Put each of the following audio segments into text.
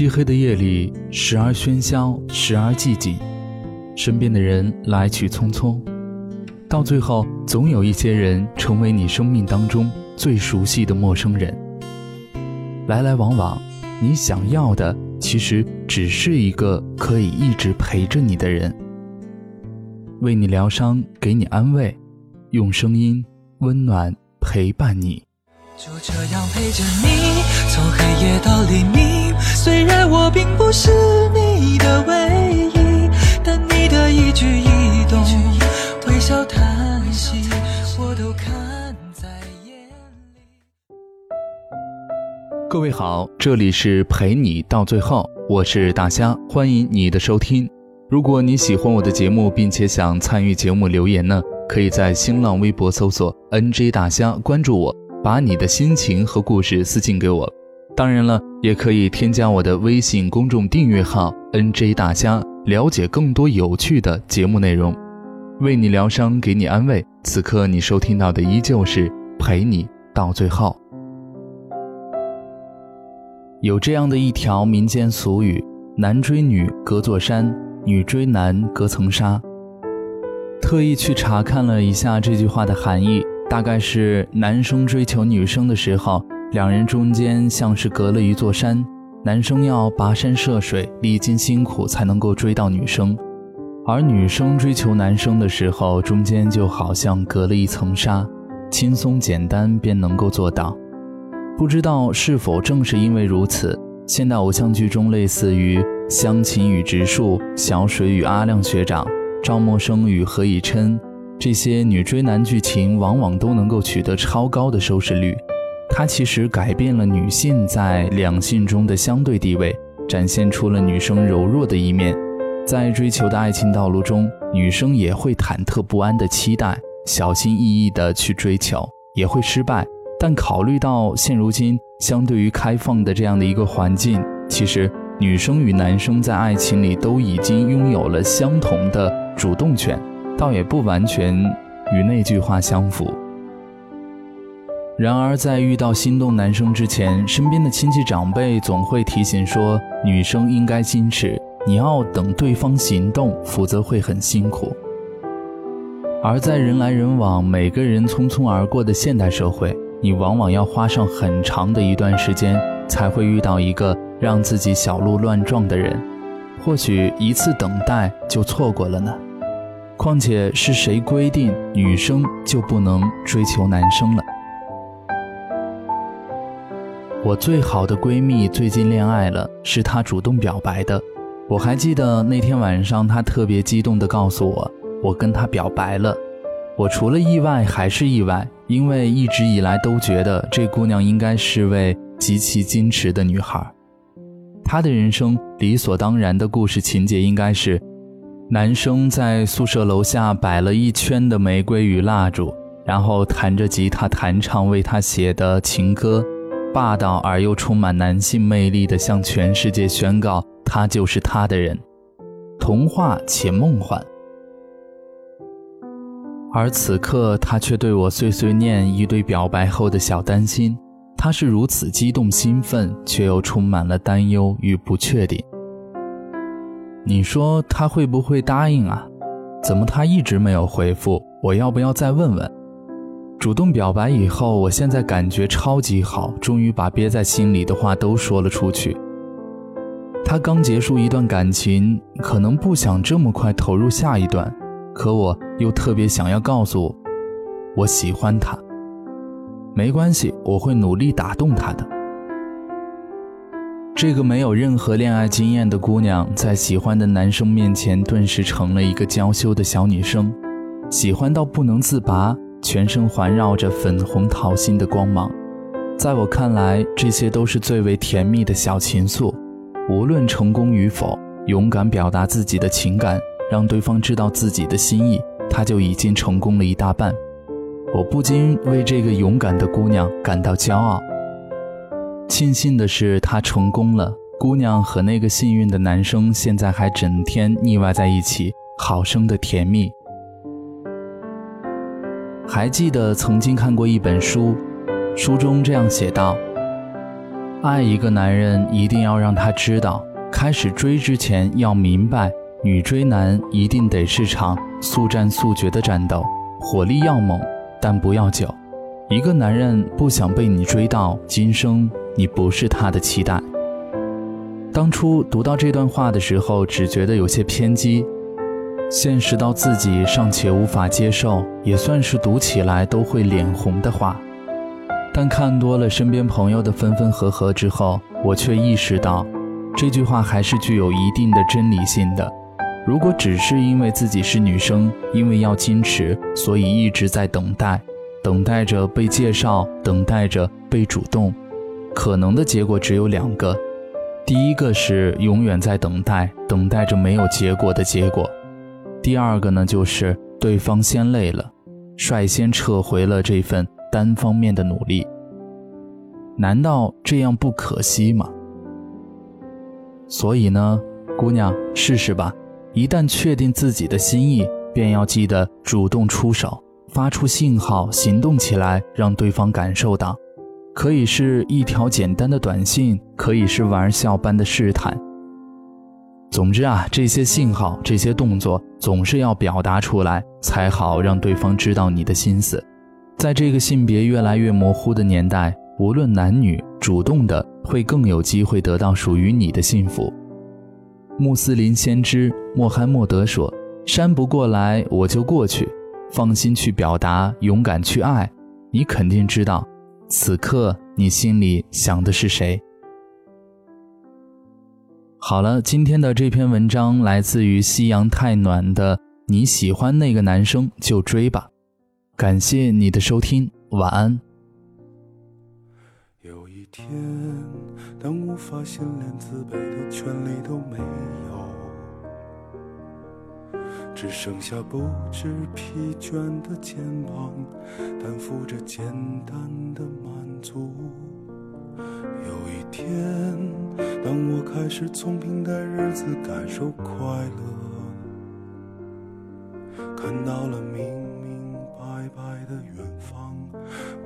漆黑的夜里，时而喧嚣，时而寂静，身边的人来去匆匆，到最后，总有一些人成为你生命当中最熟悉的陌生人。来来往往，你想要的其实只是一个可以一直陪着你的人，为你疗伤，给你安慰，用声音温暖陪伴你。就这样陪着你，从黑夜到黎明。虽然我并不是你的唯一，但你的一举一动、微笑叹息，我都看在眼里。各位好，这里是陪你到最后，我是大虾，欢迎你的收听。如果你喜欢我的节目，并且想参与节目留言呢，可以在新浪微博搜索 “nj 大虾”，关注我。把你的心情和故事私信给我，当然了，也可以添加我的微信公众订阅号 “nj 大虾”，了解更多有趣的节目内容，为你疗伤，给你安慰。此刻你收听到的依旧是陪你到最后。有这样的一条民间俗语：“男追女隔座山，女追男隔层纱。”特意去查看了一下这句话的含义。大概是男生追求女生的时候，两人中间像是隔了一座山，男生要跋山涉水，历经辛苦才能够追到女生；而女生追求男生的时候，中间就好像隔了一层纱，轻松简单便能够做到。不知道是否正是因为如此，现代偶像剧中类似于湘琴与直树、小水与阿亮学长、赵默笙与何以琛。这些女追男剧情往往都能够取得超高的收视率，它其实改变了女性在两性中的相对地位，展现出了女生柔弱的一面。在追求的爱情道路中，女生也会忐忑不安的期待，小心翼翼的去追求，也会失败。但考虑到现如今相对于开放的这样的一个环境，其实女生与男生在爱情里都已经拥有了相同的主动权。倒也不完全与那句话相符。然而，在遇到心动男生之前，身边的亲戚长辈总会提醒说：“女生应该矜持，你要等对方行动，否则会很辛苦。”而在人来人往、每个人匆匆而过的现代社会，你往往要花上很长的一段时间，才会遇到一个让自己小鹿乱撞的人。或许一次等待就错过了呢。况且是谁规定女生就不能追求男生了？我最好的闺蜜最近恋爱了，是她主动表白的。我还记得那天晚上，她特别激动地告诉我，我跟她表白了。我除了意外还是意外，因为一直以来都觉得这姑娘应该是位极其矜持的女孩。她的人生理所当然的故事情节应该是。男生在宿舍楼下摆了一圈的玫瑰与蜡烛，然后弹着吉他弹唱为她写的情歌，霸道而又充满男性魅力的向全世界宣告他就是他的人，童话且梦幻。而此刻他却对我碎碎念一堆表白后的小担心，他是如此激动兴奋，却又充满了担忧与不确定。你说他会不会答应啊？怎么他一直没有回复？我要不要再问问？主动表白以后，我现在感觉超级好，终于把憋在心里的话都说了出去。他刚结束一段感情，可能不想这么快投入下一段，可我又特别想要告诉我喜欢他。没关系，我会努力打动他的。这个没有任何恋爱经验的姑娘，在喜欢的男生面前，顿时成了一个娇羞的小女生，喜欢到不能自拔，全身环绕着粉红桃心的光芒。在我看来，这些都是最为甜蜜的小情愫。无论成功与否，勇敢表达自己的情感，让对方知道自己的心意，他就已经成功了一大半。我不禁为这个勇敢的姑娘感到骄傲。庆幸的是，她成功了。姑娘和那个幸运的男生现在还整天腻歪在一起，好生的甜蜜。还记得曾经看过一本书，书中这样写道：爱一个男人，一定要让他知道，开始追之前要明白，女追男一定得是场速战速决的战斗，火力要猛，但不要久。一个男人不想被你追到今生，你不是他的期待。当初读到这段话的时候，只觉得有些偏激，现实到自己尚且无法接受，也算是读起来都会脸红的话。但看多了身边朋友的分分合合之后，我却意识到，这句话还是具有一定的真理性的。如果只是因为自己是女生，因为要矜持，所以一直在等待，等待着被介绍，等待着被主动，可能的结果只有两个：第一个是永远在等待，等待着没有结果的结果；第二个呢，就是对方先累了，率先撤回了这份。单方面的努力，难道这样不可惜吗？所以呢，姑娘，试试吧。一旦确定自己的心意，便要记得主动出手，发出信号，行动起来，让对方感受到。可以是一条简单的短信，可以是玩笑般的试探。总之啊，这些信号，这些动作，总是要表达出来，才好让对方知道你的心思。在这个性别越来越模糊的年代，无论男女，主动的会更有机会得到属于你的幸福。穆斯林先知穆罕默德说：“山不过来，我就过去。放心去表达，勇敢去爱，你肯定知道，此刻你心里想的是谁。”好了，今天的这篇文章来自于夕阳太暖的，你喜欢那个男生就追吧。感谢你的收听，晚安。有一天，当我发现连自卑的权利都没有，只剩下不知疲倦的肩膀，担负着简单的满足。有一天，当我开始从平淡日子感受快乐，看到了明明白白。的远方，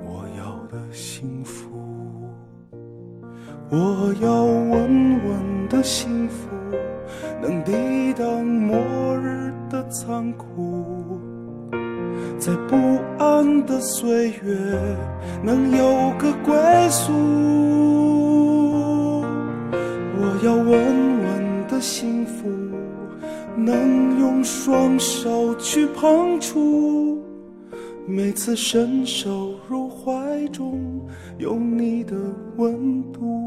我要的幸福，我要稳稳的幸福，能抵挡末日的残酷，在不安的岁月，能有个归宿。要稳稳的幸福，能用双手去碰触。每次伸手入怀中，有你的温度。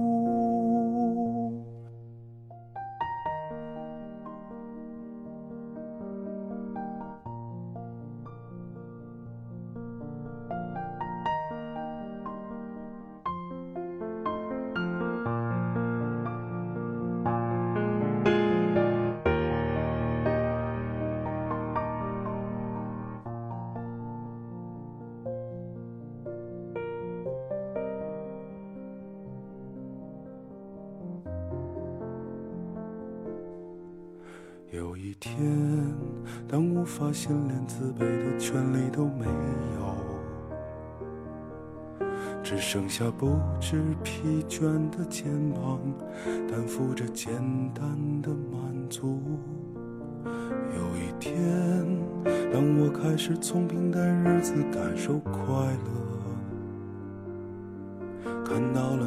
当我发现连自卑的权利都没有，只剩下不知疲倦的肩膀，担负着简单的满足。有一天，当我开始从平淡日子感受快乐，看到了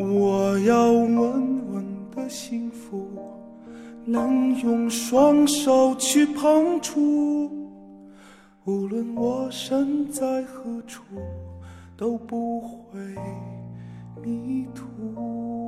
我要稳稳的幸福，能用双手去碰触，无论我身在何处，都不会迷途。